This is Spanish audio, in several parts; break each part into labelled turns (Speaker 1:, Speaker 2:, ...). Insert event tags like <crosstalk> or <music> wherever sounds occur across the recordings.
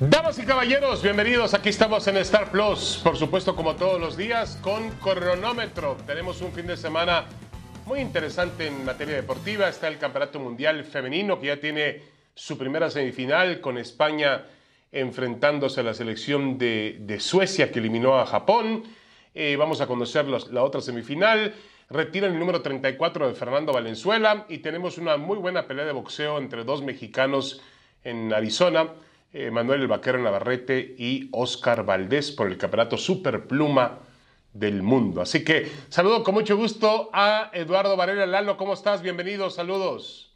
Speaker 1: Damas y caballeros, bienvenidos. Aquí estamos en Star Plus, por supuesto como todos los días, con cronómetro. Tenemos un fin de semana muy interesante en materia deportiva. Está el Campeonato Mundial Femenino que ya tiene su primera semifinal con España enfrentándose a la selección de, Suecia que eliminó a Japón. Eh, vamos a conocer la otra semifinal. Retiran el número 34 de Fernando Valenzuela y tenemos una muy buena pelea de boxeo entre dos mexicanos en Arizona. Eh, Manuel El Vaquero Navarrete y Oscar Valdés por el campeonato Superpluma del mundo. Así que saludo con mucho gusto a Eduardo Varela Lalo. ¿Cómo estás? Bienvenido, saludos.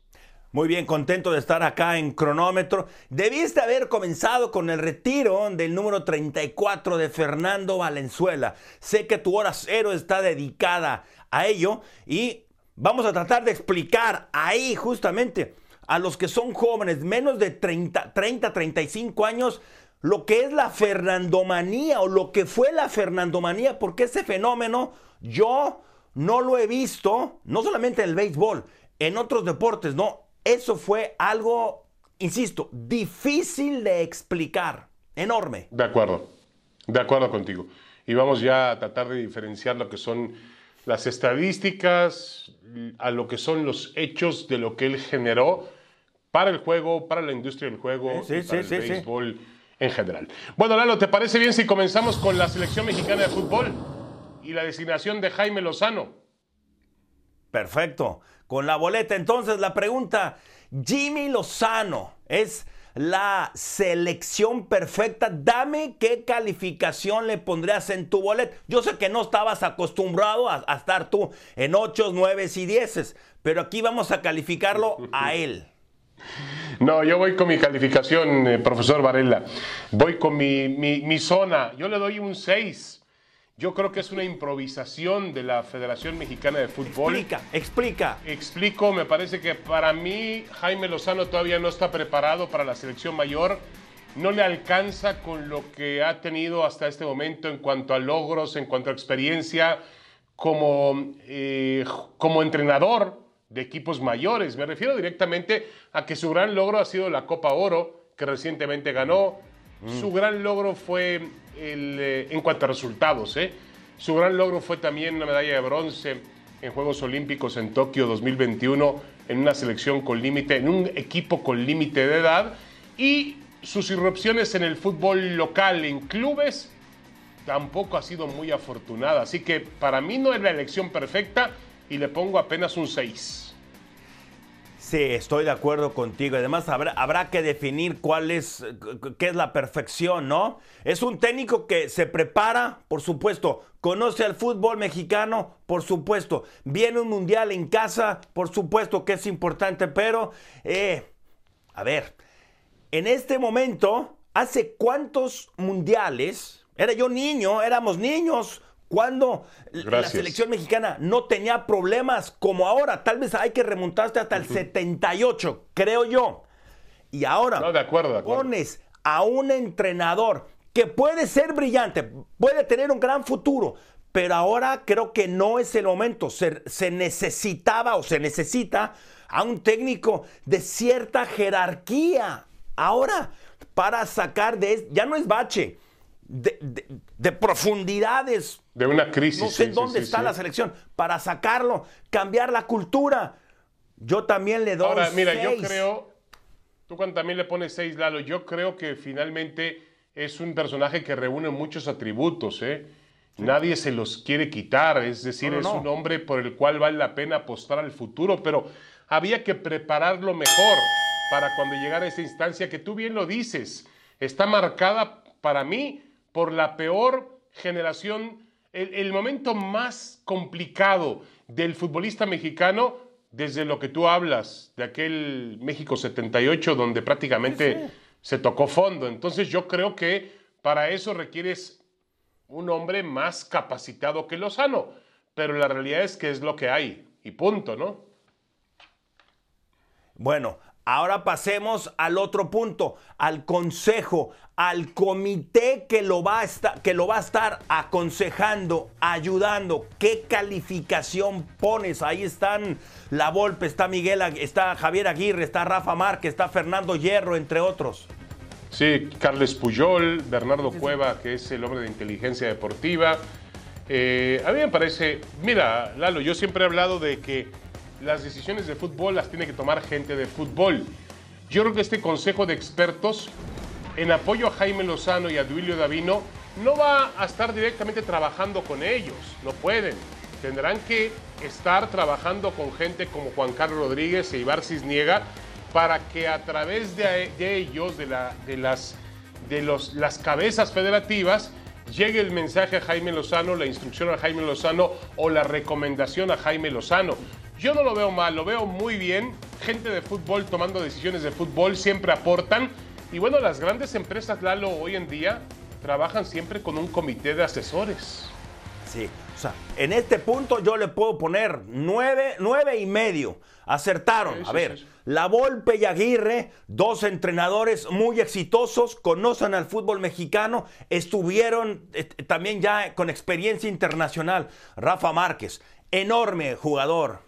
Speaker 2: Muy bien, contento de estar acá en cronómetro. Debiste haber comenzado con el retiro del número 34 de Fernando Valenzuela. Sé que tu hora cero está dedicada a ello y vamos a tratar de explicar ahí justamente a los que son jóvenes, menos de 30, 30, 35 años, lo que es la fernandomanía o lo que fue la fernandomanía, porque ese fenómeno yo no lo he visto, no solamente en el béisbol, en otros deportes, no. Eso fue algo, insisto, difícil de explicar, enorme.
Speaker 1: De acuerdo, de acuerdo contigo. Y vamos ya a tratar de diferenciar lo que son las estadísticas, a lo que son los hechos de lo que él generó para el juego, para la industria del juego,
Speaker 2: sí,
Speaker 1: para
Speaker 2: el
Speaker 1: béisbol en general. Bueno, Lalo, ¿te parece bien si comenzamos con la selección mexicana de fútbol y la designación de Jaime Lozano?
Speaker 2: Perfecto. Con la boleta, entonces la pregunta, Jimmy Lozano es la selección perfecta. Dame qué calificación le pondrías en tu boleto. Yo sé que no estabas acostumbrado a, estar tú en 8, 9 y 10, pero aquí vamos a calificarlo a <laughs> él.
Speaker 1: No, yo voy con mi calificación, eh, profesor Varela. Voy con mi, mi, zona. Yo le doy un 6. Yo creo que es una improvisación de la Federación Mexicana de Fútbol.
Speaker 2: Explica, explica.
Speaker 1: Explico, me parece que para mí Jaime Lozano todavía no está preparado para la selección mayor. No le alcanza con lo que ha tenido hasta este momento en cuanto a logros, en cuanto a experiencia como, eh, como entrenador de equipos mayores. Me refiero directamente a que su gran logro ha sido la Copa Oro, que recientemente ganó. Mm. Su gran logro fue, el, eh, en cuanto a resultados, ¿eh? su gran logro fue también una medalla de bronce en Juegos Olímpicos en Tokio 2021, en una selección con límite, en un equipo con límite de edad. Y sus irrupciones en el fútbol local, en clubes, tampoco ha sido muy afortunada. Así que para mí no es la elección perfecta y le pongo apenas un 6.
Speaker 2: Sí, estoy de acuerdo contigo. Además, habrá, habrá, que definir cuál es, qué es la perfección, ¿no? Es un técnico que se prepara, por supuesto, conoce al fútbol mexicano, por supuesto, viene un mundial en casa, por supuesto que es importante, pero, eh, a ver, en este momento, ¿hace cuántos mundiales? Era yo niño, éramos niños cuando la selección mexicana no tenía problemas como ahora. Tal vez hay que remontarse hasta el 78, creo yo. Y ahora
Speaker 1: de acuerdo,
Speaker 2: pones a un entrenador que puede ser brillante, puede tener un gran futuro, pero ahora creo que no es el momento. Se, se necesitaba o se necesita a un técnico de cierta jerarquía. Ahora, para sacar de... Ya no es bache de, profundidades.
Speaker 1: De una crisis.
Speaker 2: No sé dónde está la selección. Para sacarlo, cambiar la cultura. Yo también le doy.
Speaker 1: Ahora, mira, yo creo. Tú cuando también le pones seis, Lalo, yo creo que finalmente es un personaje que reúne muchos atributos, ¿eh? Nadie se los quiere quitar, es decir, es un hombre por el cual vale la pena apostar al futuro, pero había que prepararlo mejor para cuando llegara esa instancia que tú bien lo dices, está marcada para mí por la peor generación, el, momento más complicado del futbolista mexicano desde lo que tú hablas, de aquel México 78 donde prácticamente se tocó fondo. Entonces yo creo que para eso requieres un hombre más capacitado que Lozano, pero la realidad es que es lo que hay y punto, ¿no?
Speaker 2: Bueno, ahora pasemos al otro punto, al consejo, al comité que lo va a estar, que lo va a estar aconsejando, ayudando. ¿Qué calificación pones? Ahí están La Volpe, está Miguel, está Javier Aguirre, está Rafa Márquez, está Fernando Hierro, entre otros.
Speaker 1: Sí, Carles Puyol, Bernardo Cueva, que es el hombre de inteligencia deportiva. Eh, a mí me parece, mira, Lalo, yo siempre he hablado de que las decisiones de fútbol las tiene que tomar gente de fútbol. Yo creo que este consejo de expertos, en apoyo a Jaime Lozano y a Duilio Davino, no va a estar directamente trabajando con ellos, no pueden. Tendrán que estar trabajando con gente como Juan Carlos Rodríguez e Ibar Cisniega para que a través de, ellos, de, de, las, de las cabezas federativas, llegue el mensaje a Jaime Lozano, la instrucción a Jaime Lozano o la recomendación a Jaime Lozano. Yo no lo veo mal, lo veo muy bien. Gente de fútbol tomando decisiones de fútbol siempre aportan. Y bueno, las grandes empresas, Lalo, hoy en día trabajan siempre con un comité de asesores.
Speaker 2: Sí, o sea, en este punto yo le puedo poner nueve, nueve y medio. Acertaron. a ver, La Volpe y Aguirre, dos entrenadores muy exitosos, conocen al fútbol mexicano, estuvieron eh, también ya con experiencia internacional. Rafa Márquez, enorme jugador,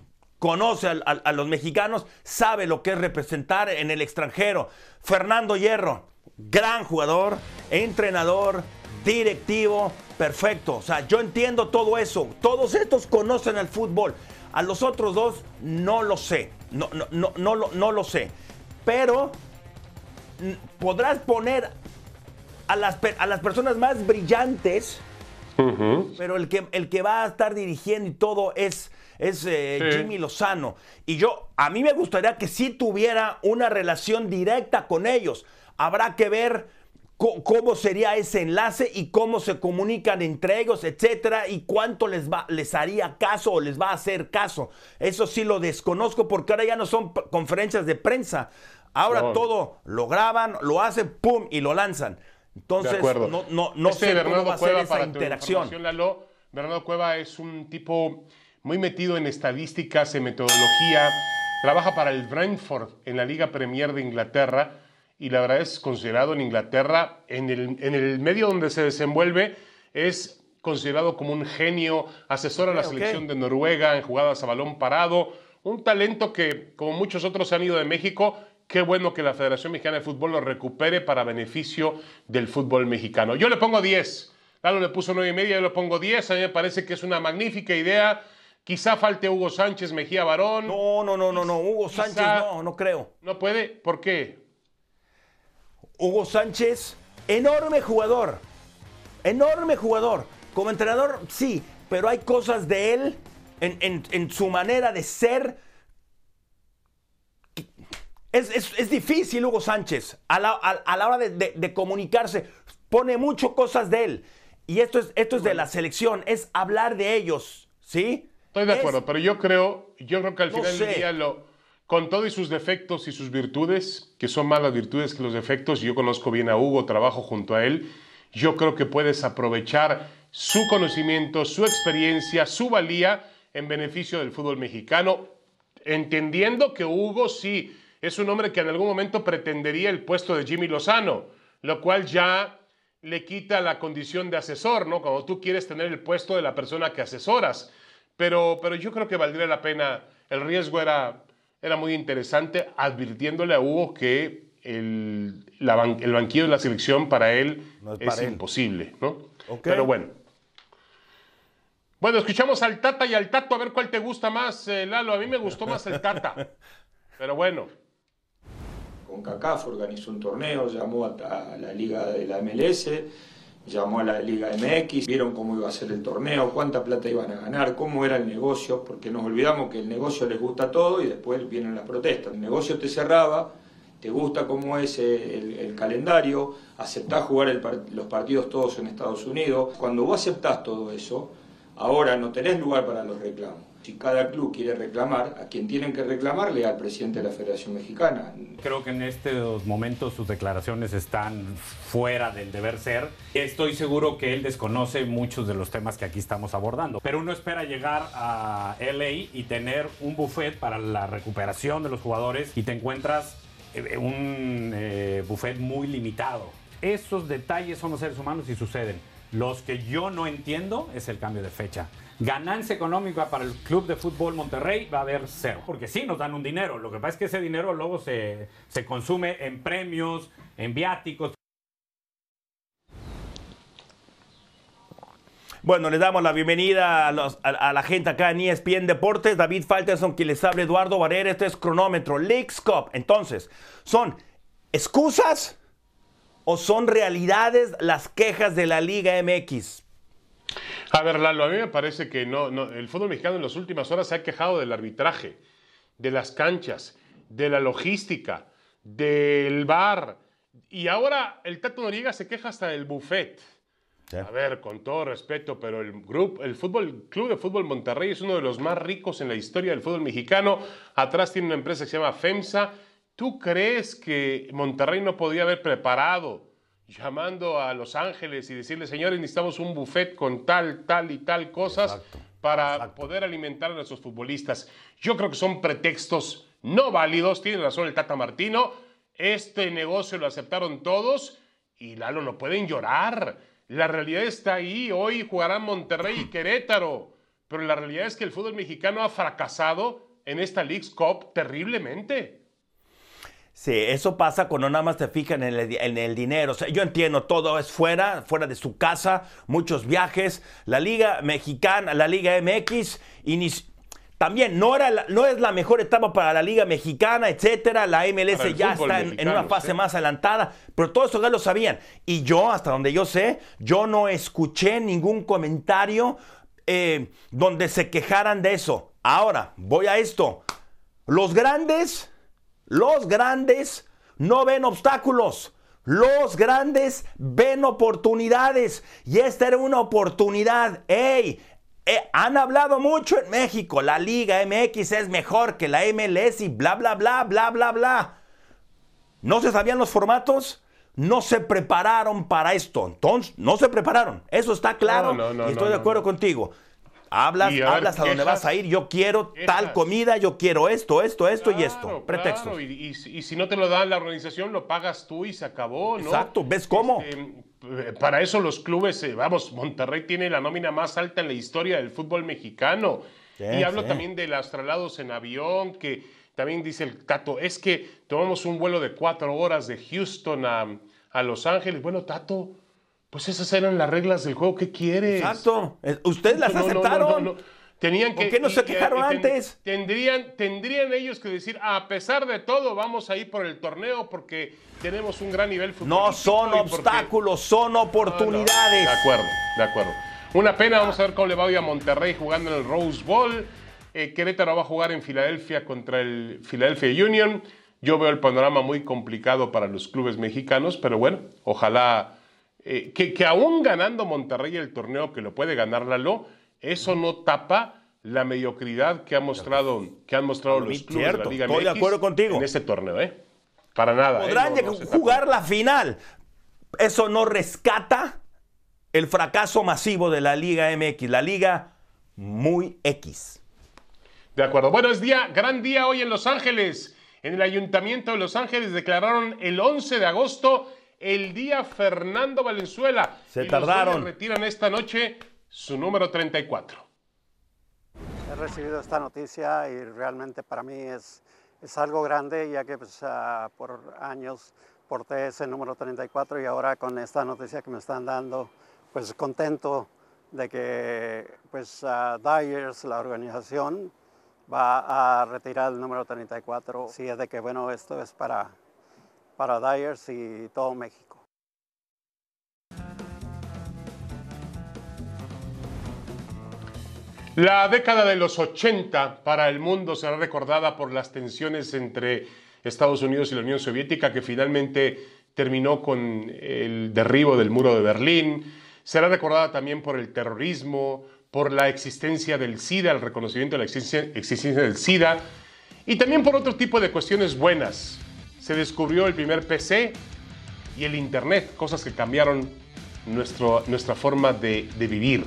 Speaker 2: conoce a, los mexicanos, sabe lo que es representar en el extranjero. Fernando Hierro, gran jugador, entrenador, directivo, perfecto. O sea, yo entiendo todo eso. Todos estos conocen el fútbol. A los otros dos no lo sé. No, no, no, no, lo, no lo sé. Pero podrás poner a las, a las personas más brillantes, pero el que, el que va a estar dirigiendo y todo es, es eh, Jimmy Lozano. Y yo, a mí me gustaría que sí tuviera una relación directa con ellos. Habrá que ver cómo sería ese enlace y cómo se comunican entre ellos, etcétera, y cuánto les va, les haría caso o les va a hacer caso. Eso sí lo desconozco porque ahora ya no son conferencias de prensa. Ahora todo lo graban, lo hacen, pum, y lo lanzan. Entonces, no, no, no
Speaker 1: este sé cómo va a ser esa interacción. Bernardo Cueva es un tipo muy metido en estadísticas, en metodología. Trabaja para el Brentford en la Liga Premier de Inglaterra y la verdad es considerado en Inglaterra, en el, en el medio donde se desenvuelve, es considerado como un genio, asesora a la selección de Noruega en jugadas a balón parado, un talento que, como muchos otros han ido de México, qué bueno que la Federación Mexicana de Fútbol lo recupere para beneficio del fútbol mexicano. Yo le pongo 10. Lalo le puso 9 y media, yo le pongo 10. A mí me parece que es una magnífica idea. Quizá falte Hugo Sánchez Mejía Barón.
Speaker 2: No, no, no, no, no. Hugo Sánchez no, no creo.
Speaker 1: ¿No puede? ¿Por qué?
Speaker 2: Hugo Sánchez, enorme jugador, enorme jugador. Como entrenador, sí, pero hay cosas de él en, su manera de ser. Es, difícil Hugo Sánchez a la, hora de, comunicarse. Pone mucho cosas de él. Y esto es, esto es de la selección, es hablar de ellos, ¿sí?
Speaker 1: Estoy de acuerdo, pero yo creo, yo creo que al final del día lo, con todos sus defectos y sus virtudes, que son más las virtudes que los defectos, yo conozco bien a Hugo, trabajo junto a él, yo creo que puedes aprovechar su conocimiento, su experiencia, su valía en beneficio del fútbol mexicano, entendiendo que Hugo sí es un hombre que en algún momento pretendería el puesto de Jimmy Lozano, lo cual ya le quita la condición de asesor, ¿no? Cuando tú quieres tener el puesto de la persona que asesoras. Pero, pero yo creo que valdría la pena, el riesgo era era muy interesante, advirtiéndole a Hugo que el, el banquillo de la selección para él es, imposible, ¿no? Pero bueno. Bueno, escuchamos al Tata y al Tato, a ver cuál te gusta más, eh, Lalo. A mí me gustó más el Tata. <laughs> Pero bueno.
Speaker 3: Con CACAF organizó un torneo, llamó a la liga de la MLS llamó a la Liga MX, vieron cómo iba a ser el torneo, cuánta plata iban a ganar, cómo era el negocio, porque nos olvidamos que el negocio les gusta todo y después vienen las protestas. El negocio te cerraba, te gusta cómo es el, calendario, aceptás jugar los partidos todos en Estados Unidos. Cuando vos aceptás todo eso, ahora no tenés lugar para los reclamos. Si cada club quiere reclamar, a quien tienen que reclamarle al presidente de la Federación Mexicana.
Speaker 4: Creo que en estos momentos sus declaraciones están fuera del deber ser. Estoy seguro que él desconoce muchos de los temas que aquí estamos abordando. Pero uno espera llegar a LA y tener un buffet para la recuperación de los jugadores y te encuentras eh, un eh, buffet muy limitado. Esos detalles son los seres humanos y suceden. Los que yo no entiendo es el cambio de fecha. Ganancia económica para el Club de Fútbol Monterrey va a haber cero. Porque sí nos dan un dinero. Lo que pasa es que ese dinero luego se, se consume en premios, en viáticos.
Speaker 2: Bueno, les damos la bienvenida a, la gente acá en ESPN Deportes. David Falterson, quien les habla, Eduardo Varela. Este es Cronómetro, Leagues Cup. Entonces, ¿son excusas o son realidades las quejas de la Liga MX?
Speaker 1: A ver, Lalo, a mí me parece que no, no, el fútbol mexicano en las últimas horas se ha quejado del arbitraje, de las canchas, de la logística, del bar. Y ahora el Tato Noriega se queja hasta del buffet. A ver, con todo respeto, pero el grupo, el fútbol, Club de Fútbol Monterrey es uno de los más ricos en la historia del fútbol mexicano. Atrás tiene una empresa que se llama FEMSA. ¿Tú crees que Monterrey no podía haber preparado llamando a Los Ángeles y decirle, señores, necesitamos un buffet con tal, tal y tal cosas para poder alimentar a nuestros futbolistas? Yo creo que son pretextos no válidos. Tiene razón el Tata Martino. Este negocio lo aceptaron todos y Lalo, no pueden llorar la realidad está ahí. Hoy jugarán Monterrey y <clears throat> Querétaro. Pero la realidad es que el fútbol mexicano ha fracasado en esta League's Cup terriblemente.
Speaker 2: Sí, eso pasa cuando nada más te fijan en el, dinero. yo entiendo, todo es fuera, fuera de su casa, muchos viajes. La Liga Mexicana, la Liga MX, inició también no, era no es la mejor etapa para la Liga Mexicana, etcétera. La MLS ya está en, una fase más adelantada, pero todo eso ya lo sabían. Y yo, hasta donde yo sé, yo no escuché ningún comentario eh, donde se quejaran de eso. Ahora, voy a esto. Los grandes, los grandes no ven obstáculos. Los grandes ven oportunidades. Y esta era una oportunidad. ¡Ey! Eh, han hablado mucho en México, la Liga MX es mejor que la MLS y bla, bla, bla, bla, bla, bla. ¿No se sabían los formatos? No se prepararon para esto. Entonces, no se prepararon. Eso está claro y estoy de acuerdo contigo. Hablas, hablas a dónde vas a ir. Yo quiero tal comida, yo quiero esto, esto, esto y esto. Pretexto.
Speaker 1: Y, si no te lo da la organización, lo pagas tú y se acabó, ¿no?
Speaker 2: Exacto. ¿Ves cómo?
Speaker 1: Este, eh, para eso los clubes, eh, vamos, Monterrey tiene la nómina más alta en la historia del fútbol mexicano. y hablo también de los traslados en avión, que también dice el Tato, es que tomamos un vuelo de cuatro horas de Houston a, Los Ángeles. Bueno, Tato, pues esas eran las reglas del juego. ¿Qué quieres?
Speaker 2: Exacto. Ustedes las aceptaron.
Speaker 1: Tenían que,
Speaker 2: ¿Por qué no se quejaron antes?
Speaker 1: Tendrían, tendrían ellos que decir, a pesar de todo, vamos a ir por el torneo porque tenemos un gran nivel
Speaker 2: futbolístico. No son obstáculos, son oportunidades.
Speaker 1: De acuerdo, de acuerdo. Una pena, vamos a ver cómo le va hoy a Monterrey jugando en el Rose Bowl. Eh, Querétaro va a jugar en Filadelfia contra el Philadelphia Union. Yo veo el panorama muy complicado para los clubes mexicanos, pero bueno, ojalá eh, que, que aún ganando Monterrey el torneo que lo puede ganar Lalo, eso no tapa la mediocridad que, ha mostrado, que han mostrado los clubes de la Liga
Speaker 2: Estoy de acuerdo contigo.
Speaker 1: en este torneo, ¿eh? Para nada.
Speaker 2: ¿eh? Podrán jugar la final. Eso no rescata el fracaso masivo de la Liga MX, la Liga muy X.
Speaker 1: De acuerdo. Bueno, es día, gran día hoy en Los Ángeles. En el Ayuntamiento de Los Ángeles declararon el 11 de agosto el día Fernando Valenzuela.
Speaker 2: Se tardaron.
Speaker 1: Los retiran esta noche su número 34.
Speaker 5: He recibido esta noticia y realmente para mí es, es algo grande, ya que pues, uh, por años porté ese número 34 y ahora con esta noticia que me están dando, pues contento de que pues uh, Dyers, la organización, va a retirar el número 34. Sí, es de que bueno, esto es para, para Dyers y todo México.
Speaker 1: La década de los 80 para el mundo será recordada por las tensiones entre Estados Unidos y la Unión Soviética, que finalmente terminó con el derribo del muro de Berlín. Será recordada también por el terrorismo, por la existencia del SIDA, el reconocimiento de la existencia, del SIDA, y también por otro tipo de cuestiones buenas. Se descubrió el primer PC y el Internet, cosas que cambiaron nuestro, nuestra forma de, vivir.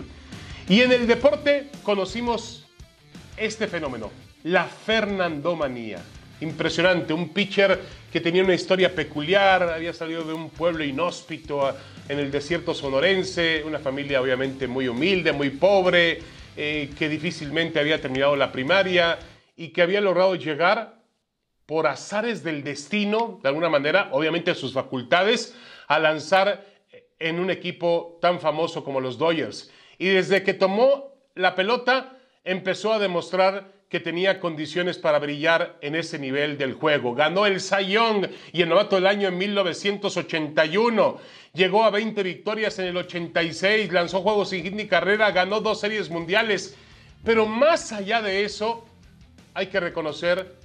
Speaker 1: Y en el deporte conocimos este fenómeno, la Fernandomanía. Impresionante, un pitcher que tenía una historia peculiar, había salido de un pueblo inhóspito en el desierto sonorense, una familia obviamente muy humilde, muy pobre, eh, que difícilmente había terminado la primaria y que había logrado llegar por azares del destino, de alguna manera, obviamente sus facultades, a lanzar en un equipo tan famoso como los Dodgers. Y desde que tomó la pelota, empezó a demostrar que tenía condiciones para brillar en ese nivel del juego. Ganó el Cy Young y el novato del año en 1981. Llegó a 20 victorias en el 86, lanzó juegos sin hit ni carrera, ganó dos series mundiales. Pero más allá de eso, hay que reconocer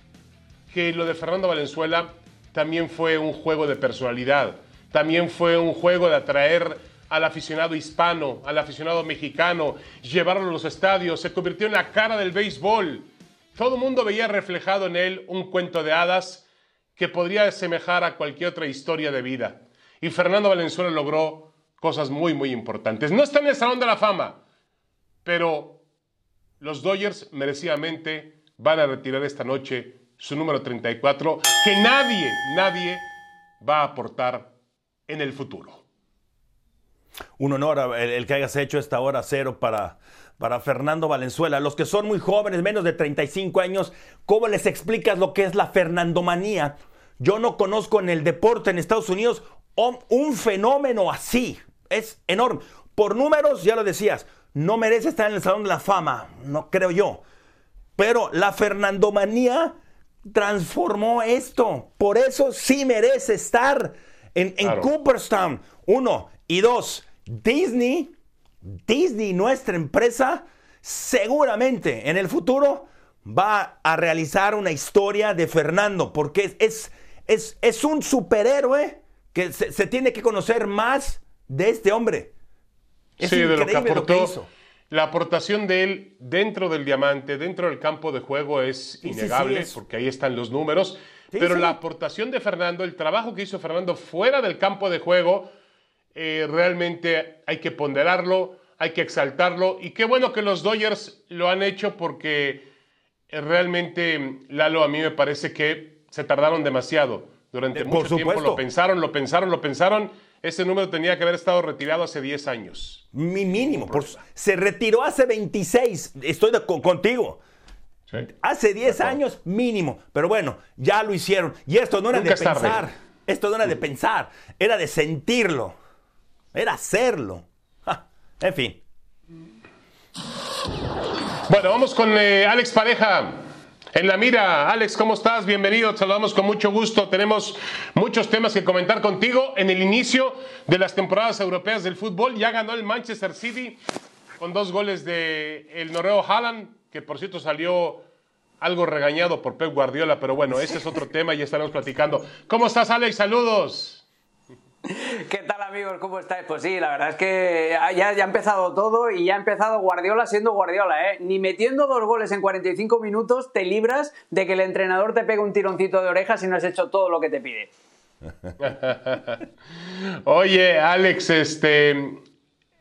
Speaker 1: que lo de Fernando Valenzuela también fue un juego de personalidad, también fue un juego de atraer al aficionado hispano, al aficionado mexicano, llevarlo a los estadios, se convirtió en la cara del béisbol. Todo el mundo veía reflejado en él un cuento de hadas que podría asemejar a cualquier otra historia de vida. Y Fernando Valenzuela logró cosas muy, muy importantes. No está en el Salón de la Fama, pero los Dodgers merecidamente van a retirar esta noche su número 34, que nadie, nadie va a aportar en el futuro.
Speaker 2: Un honor el, que hayas hecho esta hora cero para para Fernando Valenzuela. Los que son muy jóvenes, menos de 35 años, ¿cómo les explicas lo que es la Fernandomanía? Yo no conozco en el deporte en Estados Unidos un fenómeno así. Es enorme. Por números, ya lo decías, no merece estar en el Salón de la Fama, no creo yo. Pero la Fernandomanía transformó esto. Por eso sí merece estar en, en Cooperstown. Uno. Y dos, Disney Disney, nuestra empresa, seguramente en el futuro va a realizar una historia de Fernando, porque es, es, es un superhéroe que se, tiene que conocer más de este hombre.
Speaker 1: Es sí, de lo que aportó. La aportación de él dentro del diamante, dentro del campo de juego es innegable, porque ahí están los números. pero la aportación de Fernando, el trabajo que hizo Fernando fuera del campo de juego, eh, realmente hay que ponderarlo, hay que exaltarlo. Y qué bueno que los Dodgers lo han hecho porque eh, realmente, Lalo, a mí me parece que se tardaron demasiado. Durante mucho tiempo lo pensaron, lo pensaron, lo pensaron. Ese número tenía que haber estado retirado hace 10 años.
Speaker 2: Mi mínimo. se retiró hace 26. Estoy contigo. Hace 10 años mínimo. Pero bueno, ya lo hicieron. Y esto no era de pensar. Esto no era de pensar. Era de sentirlo. Era hacerlo. en fin.
Speaker 1: Bueno, vamos con eh, Alex Pareja. En la mira, Alex, ¿cómo estás? Bienvenido, te saludamos con mucho gusto. Tenemos muchos temas que comentar contigo. En el inicio de las temporadas europeas del fútbol, ya ganó el Manchester City con dos goles de el noruego Haaland, que por cierto salió algo regañado por Pep Guardiola, pero bueno, ese es otro tema y estaremos platicando. ¿Cómo estás, Alex? Saludos.
Speaker 6: ¿Qué tal amigos? ¿Cómo estáis? Pues sí, la verdad es que ya, ha empezado todo y ya ha empezado Guardiola siendo Guardiola, ¿eh? Ni metiendo dos goles en 45 minutos te libras de que el entrenador te pegue un tironcito de oreja si no has hecho todo lo que te pide. <laughs>
Speaker 1: Oye, Alex, este,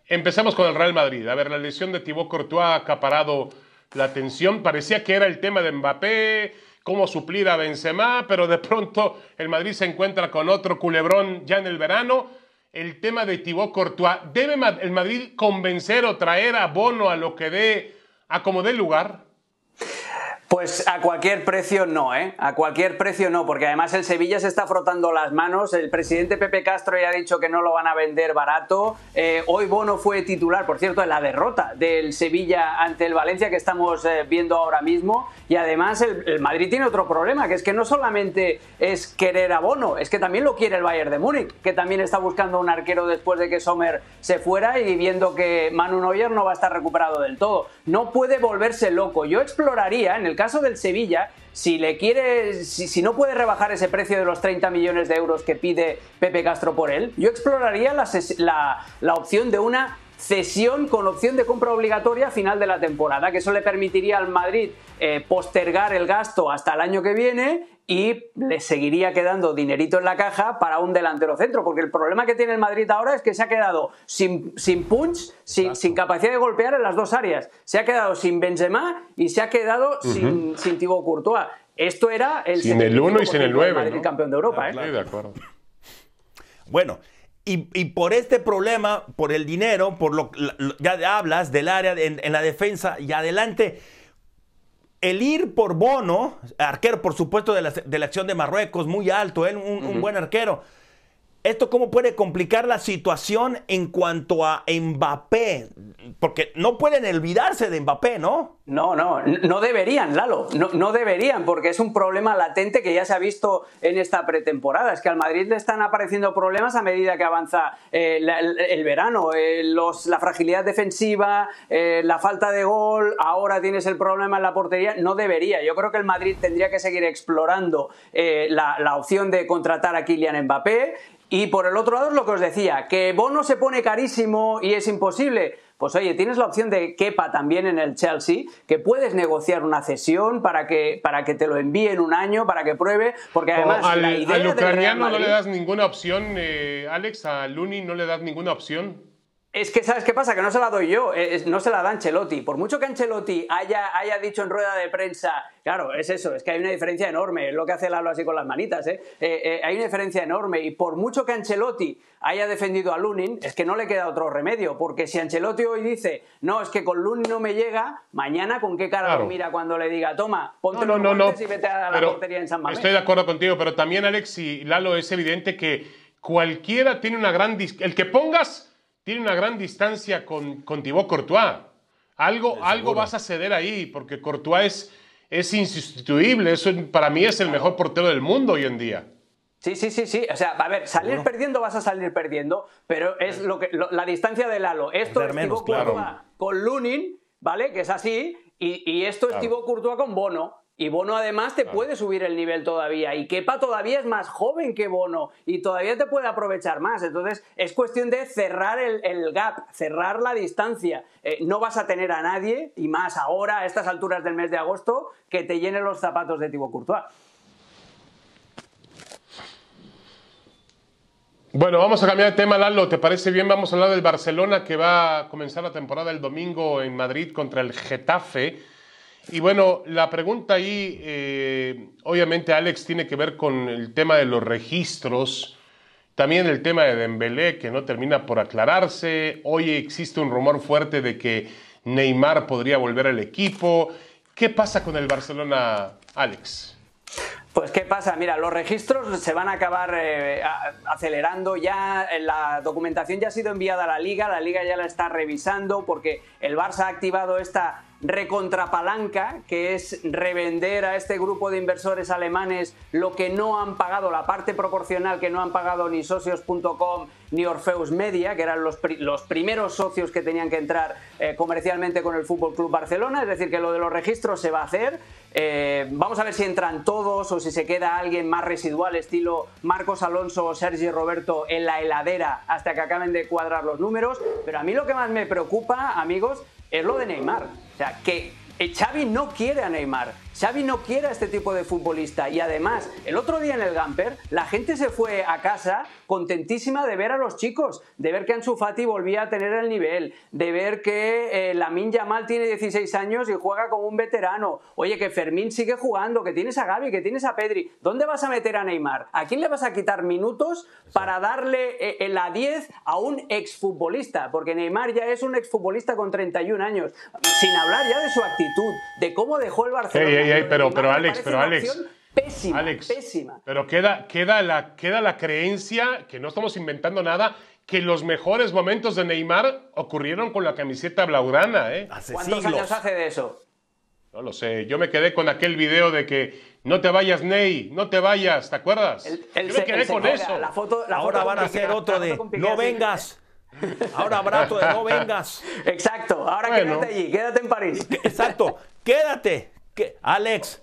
Speaker 1: empezamos con el Real Madrid. A ver, la lesión de Thibaut Courtois ha acaparado la atención. Parecía que era el tema de Mbappé cómo suplir a Benzema, pero de pronto el Madrid se encuentra con otro culebrón ya en el verano. El tema de Thibaut Courtois, ¿debe el Madrid convencer o traer a Bono a lo que dé, a como dé lugar?
Speaker 6: Pues a cualquier precio no, ¿eh? A cualquier precio no, porque además el Sevilla se está frotando las manos. El presidente Pepe Castro ya ha dicho que no lo van a vender barato. Eh, hoy Bono fue titular, por cierto, en la derrota del Sevilla ante el Valencia que estamos eh, viendo ahora mismo. Y además el, Madrid tiene otro problema, que es que no solamente es querer a Bono, es que también lo quiere el Bayern de Múnich, que también está buscando un arquero después de que Sommer se fuera y viendo que Manu Neuer no va a estar recuperado del todo. No puede volverse loco. Yo exploraría en el caso del Sevilla, si le quiere, si, no puede rebajar ese precio de los 30 millones de euros que pide Pepe Castro por él, yo exploraría la, la opción de una cesión con opción de compra obligatoria a final de la temporada, que eso le permitiría al Madrid eh, postergar el gasto hasta el año que viene y le seguiría quedando dinerito en la caja para un delantero centro, porque el problema que tiene el Madrid ahora es que se ha quedado sin, sin punch, sin, sin, capacidad de golpear en las dos áreas. Se ha quedado sin Benzema y se ha quedado sin, sin Thibaut Courtois. Esto era el...
Speaker 1: Sin el 1 y sin el 9.
Speaker 6: Madrid campeón de Europa. ¿eh?
Speaker 1: de acuerdo.
Speaker 2: Bueno, y, por este problema, por el dinero, por lo ya hablas del área en, la defensa y adelante, el ir por Bono, arquero por supuesto de la, acción de Marruecos, muy alto, él, un buen arquero ¿Esto cómo puede complicar la situación en cuanto a Mbappé? Porque no pueden olvidarse de Mbappé, ¿no?
Speaker 6: No, no, no deberían, Lalo, no, no, deberían, porque es un problema latente que ya se ha visto en esta pretemporada. Es que al Madrid le están apareciendo problemas a medida que avanza eh, el, verano. Eh, la fragilidad defensiva, eh, la falta de gol, ahora tienes el problema en la portería. No debería. Yo creo que el Madrid tendría que seguir explorando la, la opción de contratar a Kylian Mbappé y por el otro lado es lo que os decía, que Bono se pone carísimo y es imposible. Pues oye, tienes la opción de Kepa también en el Chelsea, que puedes negociar una cesión para que, para que te lo envíe en un año, para que pruebe, porque además
Speaker 1: al, la idea al ucraniano no le das ninguna opción, eh, Alex, a Luni no le das ninguna opción.
Speaker 6: Es que, ¿sabes qué pasa? Que no se la doy yo, eh, no se la da Ancelotti. Por mucho que Ancelotti haya, haya dicho en rueda de prensa, claro, es eso, es que hay una diferencia enorme, es lo que hace Lalo así con las manitas, ¿eh? Eh, hay una diferencia enorme. Y por mucho que Ancelotti haya defendido a Lunin, es que no le queda otro remedio, porque si Ancelotti hoy dice, no, es que con Lunin no me llega, mañana con qué cara lo mira cuando le diga, toma, ponte
Speaker 1: no,
Speaker 6: los
Speaker 1: no,
Speaker 6: y vete a la portería en San Mamés.
Speaker 1: Estoy de acuerdo contigo, pero también, Alex y Lalo, es evidente que cualquiera tiene una gran... El que pongas tiene una gran distancia con, con Thibaut Courtois. Algo, algo vas a ceder ahí, porque Courtois es, es insustituible. Eso para mí es el mejor portero del mundo hoy en día.
Speaker 6: Sí, sí, sí, sí. O sea, a ver, salir perdiendo vas a salir perdiendo, pero es lo que la distancia del halo. Esto es Thibaut Courtois con Lunin, ¿vale? Que es así, y, y esto es Thibaut Courtois con Bono. Y Bono además te puede subir el nivel todavía. Y Kepa todavía es más joven que Bono y todavía te puede aprovechar más. Entonces es cuestión de cerrar el, gap, cerrar la distancia. Eh, no vas a tener a nadie, y más ahora, a estas alturas del mes de agosto, que te llene los zapatos de Thibaut Courtois.
Speaker 1: Bueno, vamos a cambiar de tema, Lalo. ¿Te parece bien? Vamos a hablar del Barcelona que va a comenzar la temporada el domingo en Madrid contra el Getafe. Y bueno, la pregunta ahí, eh, obviamente Alex, tiene que ver con el tema de los registros, también el tema de Dembélé, que no termina por aclararse. Hoy existe un rumor fuerte de que Neymar podría volver al equipo. ¿Qué pasa con el Barcelona, Alex?
Speaker 6: Pues qué pasa, mira, los registros se van a acabar eh, acelerando ya, la documentación ya ha sido enviada a la liga, la liga ya la está revisando porque el Barça ha activado esta recontrapalanca, que es revender a este grupo de inversores alemanes lo que no han pagado, la parte proporcional que no han pagado ni socios.com ni Orfeus Media, que eran los, los, primeros socios que tenían que entrar eh, comercialmente con el Fútbol Club Barcelona. Es decir, que lo de los registros se va a hacer. Eh, vamos a ver si entran todos o si se queda alguien más residual, estilo Marcos Alonso o Sergi Roberto en la heladera hasta que acaben de cuadrar los números. Pero a mí lo que más me preocupa, amigos, es lo de Neymar. O sea, que Xavi no quiere a Neymar. Xavi no quiere a este tipo de futbolista y además el otro día en el Gamper la gente se fue a casa contentísima de ver a los chicos, de ver que Ansu Fati volvía a tener el nivel, de ver que eh, Lamin Yamal tiene 16 años y juega como un veterano, oye que Fermín sigue jugando, que tienes a Gaby, que tienes a Pedri, ¿dónde vas a meter a Neymar? ¿A quién le vas a quitar minutos para darle eh, la 10 a un exfutbolista? Porque Neymar ya es un exfutbolista con 31 años, sin hablar ya de su actitud, de cómo dejó el Barcelona
Speaker 1: pero, pero Alex, pero Alex.
Speaker 6: Pésima, pésima.
Speaker 1: Pero queda, queda, la, queda la creencia, que no estamos inventando nada, que los mejores momentos de Neymar ocurrieron con la camiseta blaugrana. ¿eh?
Speaker 6: ¿Cuántos años hace de eso?
Speaker 1: No lo sé. Yo me quedé con aquel video de que no te vayas, Ney, no te vayas, ¿te acuerdas? Yo me quedé con eso.
Speaker 2: Ahora van a hacer otro de no vengas. Ahora otro de no vengas.
Speaker 6: Exacto. Ahora quédate allí, quédate en París.
Speaker 2: Exacto. Quédate ¿Qué? Alex,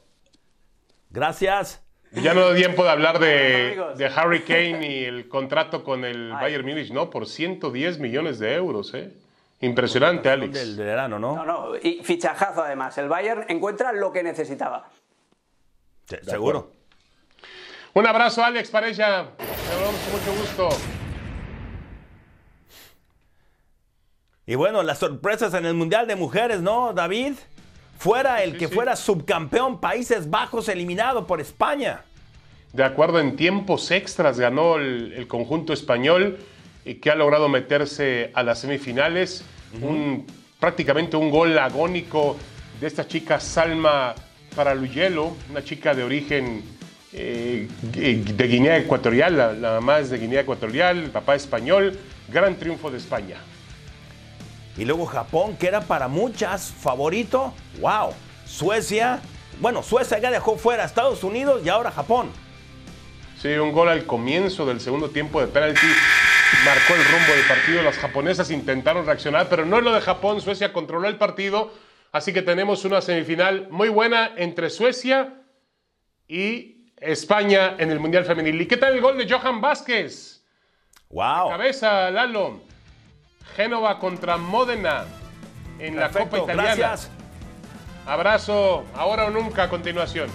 Speaker 2: gracias.
Speaker 1: Ya no da tiempo de hablar de, Harry Kane y el <laughs> contrato con el Bayern Múnich, ¿no? Por 110 millones de euros, ¿eh? Impresionante, Alex.
Speaker 2: del verano, ¿no?
Speaker 6: No, no, y fichajazo además. El Bayern encuentra lo que necesitaba.
Speaker 2: Sí, seguro.
Speaker 1: Un abrazo, Alex Pareja. Te hablamos con mucho gusto.
Speaker 2: Y bueno, las sorpresas en el Mundial de Mujeres, ¿no, David? Fuera el
Speaker 1: Sí,
Speaker 2: que
Speaker 1: sí.
Speaker 2: fuera subcampeón Países Bajos eliminado por España.
Speaker 1: De acuerdo, en tiempos extras ganó el, el conjunto español y que ha logrado meterse a las semifinales. un, prácticamente un gol agónico de esta chica Salma Paraluyelo, una chica de origen eh, de Guinea Ecuatorial. La, la mamá es de Guinea Ecuatorial, el papá español. Gran triunfo de España.
Speaker 2: Y luego Japón, que era para muchas favorito. ¡Wow! Suecia. Bueno, Suecia ya dejó fuera a Estados Unidos y ahora Japón.
Speaker 1: Sí, un gol al comienzo del segundo tiempo de penalti marcó el rumbo del partido. Las japonesas intentaron reaccionar, pero no es lo de Japón. Suecia controló el partido, así que tenemos una semifinal muy buena entre Suecia y España en el Mundial Femenil. ¿Y qué tal el gol de Johan Vázquez?
Speaker 2: ¡Wow!
Speaker 1: Cabeza, Lalo. Génova contra Módena en la Copa Italiana.
Speaker 2: gracias.
Speaker 1: Abrazo, ahora o nunca a continuación.